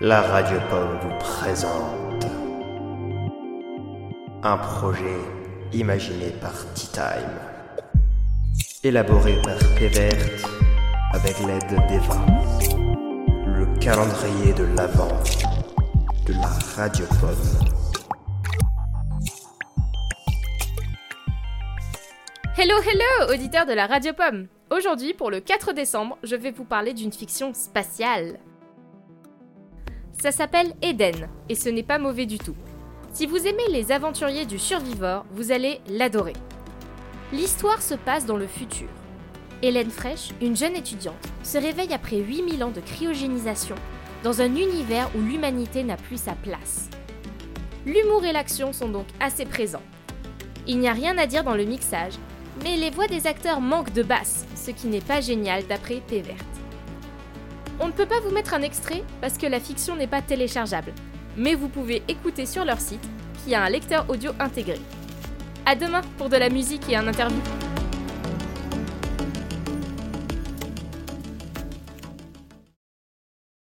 La Radio Pomme vous présente un projet imaginé par Tea Time, élaboré par Pévert avec l'aide d'Eva, le calendrier de l'Avent de la Radio Pomme. Hello, hello, auditeurs de la Radio Pomme Aujourd'hui, pour le 4 décembre, je vais vous parler d'une fiction spatiale. Ça s'appelle Eden, et ce n'est pas mauvais du tout. Si vous aimez les aventuriers du survivor, vous allez l'adorer. L'histoire se passe dans le futur. Hélène Fraîche, une jeune étudiante, se réveille après 8000 ans de cryogénisation dans un univers où l'humanité n'a plus sa place. L'humour et l'action sont donc assez présents. Il n'y a rien à dire dans le mixage, mais les voix des acteurs manquent de basse, ce qui n'est pas génial d'après P Verte. On ne peut pas vous mettre un extrait parce que la fiction n'est pas téléchargeable, mais vous pouvez écouter sur leur site qui a un lecteur audio intégré. À demain pour de la musique et un interview.